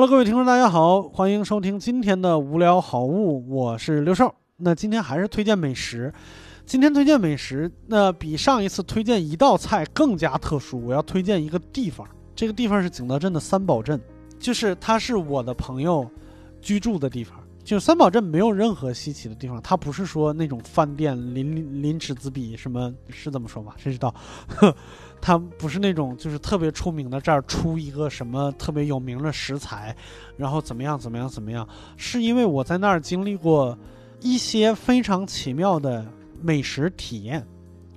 Hello，各位听众，大家好，欢迎收听今天的无聊好物，我是刘少。那今天还是推荐美食，今天推荐美食，那比上一次推荐一道菜更加特殊。我要推荐一个地方，这个地方是景德镇的三宝镇，就是它是我的朋友居住的地方。就三宝镇没有任何稀奇的地方，它不是说那种饭店鳞鳞齿子比，什么是这么说吧？谁知道？它不是那种就是特别出名的，这儿出一个什么特别有名的食材，然后怎么样怎么样怎么样？是因为我在那儿经历过一些非常奇妙的美食体验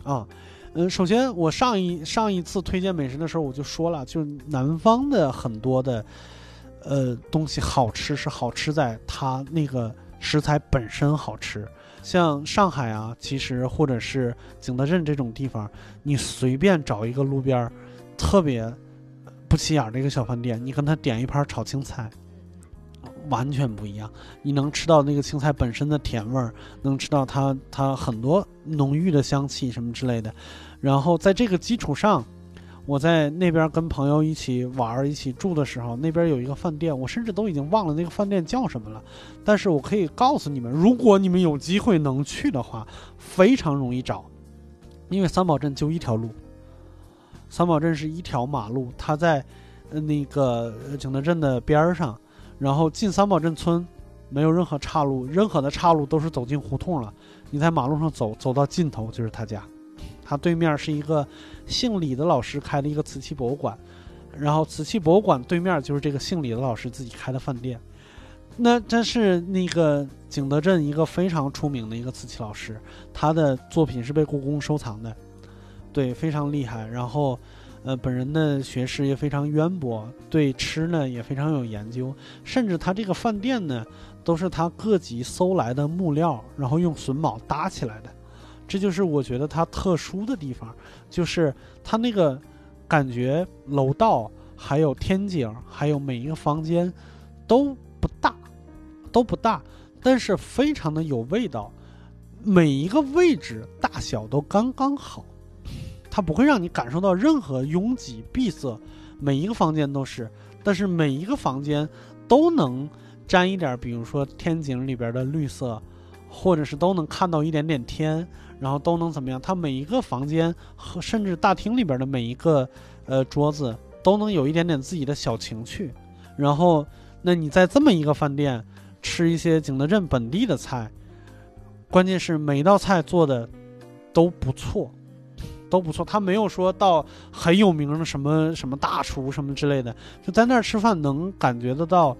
啊。嗯，首先我上一上一次推荐美食的时候我就说了，就南方的很多的呃东西好吃是好吃在它那个食材本身好吃。像上海啊，其实或者是景德镇这种地方，你随便找一个路边儿特别不起眼的一个小饭店，你跟他点一盘炒青菜，完全不一样。你能吃到那个青菜本身的甜味儿，能吃到它它很多浓郁的香气什么之类的。然后在这个基础上，我在那边跟朋友一起玩、一起住的时候，那边有一个饭店，我甚至都已经忘了那个饭店叫什么了。但是我可以告诉你们，如果你们有机会能去的话，非常容易找，因为三宝镇就一条路。三宝镇是一条马路，它在那个景德镇的边上，然后进三宝镇村没有任何岔路，任何的岔路都是走进胡同了。你在马路上走，走到尽头就是他家。他对面是一个姓李的老师开的一个瓷器博物馆，然后瓷器博物馆对面就是这个姓李的老师自己开的饭店。那这是那个景德镇一个非常出名的一个瓷器老师，他的作品是被故宫收藏的，对，非常厉害。然后，呃，本人的学识也非常渊博，对吃呢也非常有研究，甚至他这个饭店呢都是他各级搜来的木料，然后用榫卯搭起来的。这就是我觉得它特殊的地方，就是它那个感觉楼道，还有天井，还有每一个房间都不大，都不大，但是非常的有味道。每一个位置大小都刚刚好，它不会让你感受到任何拥挤闭塞。每一个房间都是，但是每一个房间都能沾一点，比如说天井里边的绿色，或者是都能看到一点点天。然后都能怎么样？它每一个房间和甚至大厅里边的每一个呃桌子都能有一点点自己的小情趣。然后，那你在这么一个饭店吃一些景德镇本地的菜，关键是每一道菜做的都不错，都不错。他没有说到很有名的什么什么大厨什么之类的，就在那儿吃饭能感觉得到。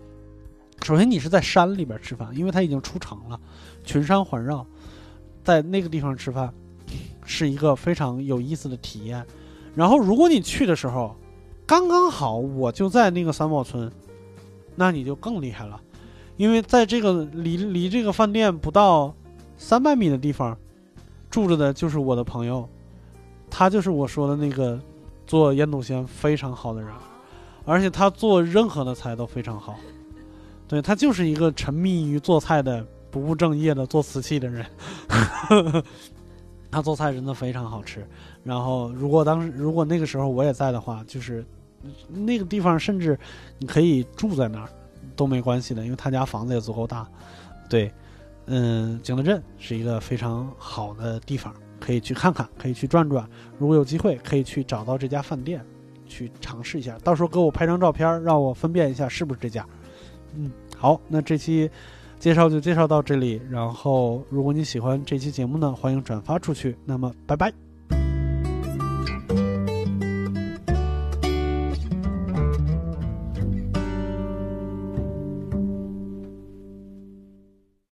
首先，你是在山里边吃饭，因为它已经出城了，群山环绕。在那个地方吃饭，是一个非常有意思的体验。然后，如果你去的时候，刚刚好我就在那个三宝村，那你就更厉害了，因为在这个离离这个饭店不到三百米的地方，住着的就是我的朋友，他就是我说的那个做腌笃鲜非常好的人，而且他做任何的菜都非常好。对他就是一个沉迷于做菜的。不务正业的做瓷器的人，他做菜真的非常好吃。然后，如果当时如果那个时候我也在的话，就是那个地方，甚至你可以住在那儿都没关系的，因为他家房子也足够大。对，嗯，景德镇是一个非常好的地方，可以去看看，可以去转转。如果有机会，可以去找到这家饭店去尝试一下。到时候给我拍张照片，让我分辨一下是不是这家。嗯，好，那这期。介绍就介绍到这里，然后如果你喜欢这期节目呢，欢迎转发出去。那么，拜拜。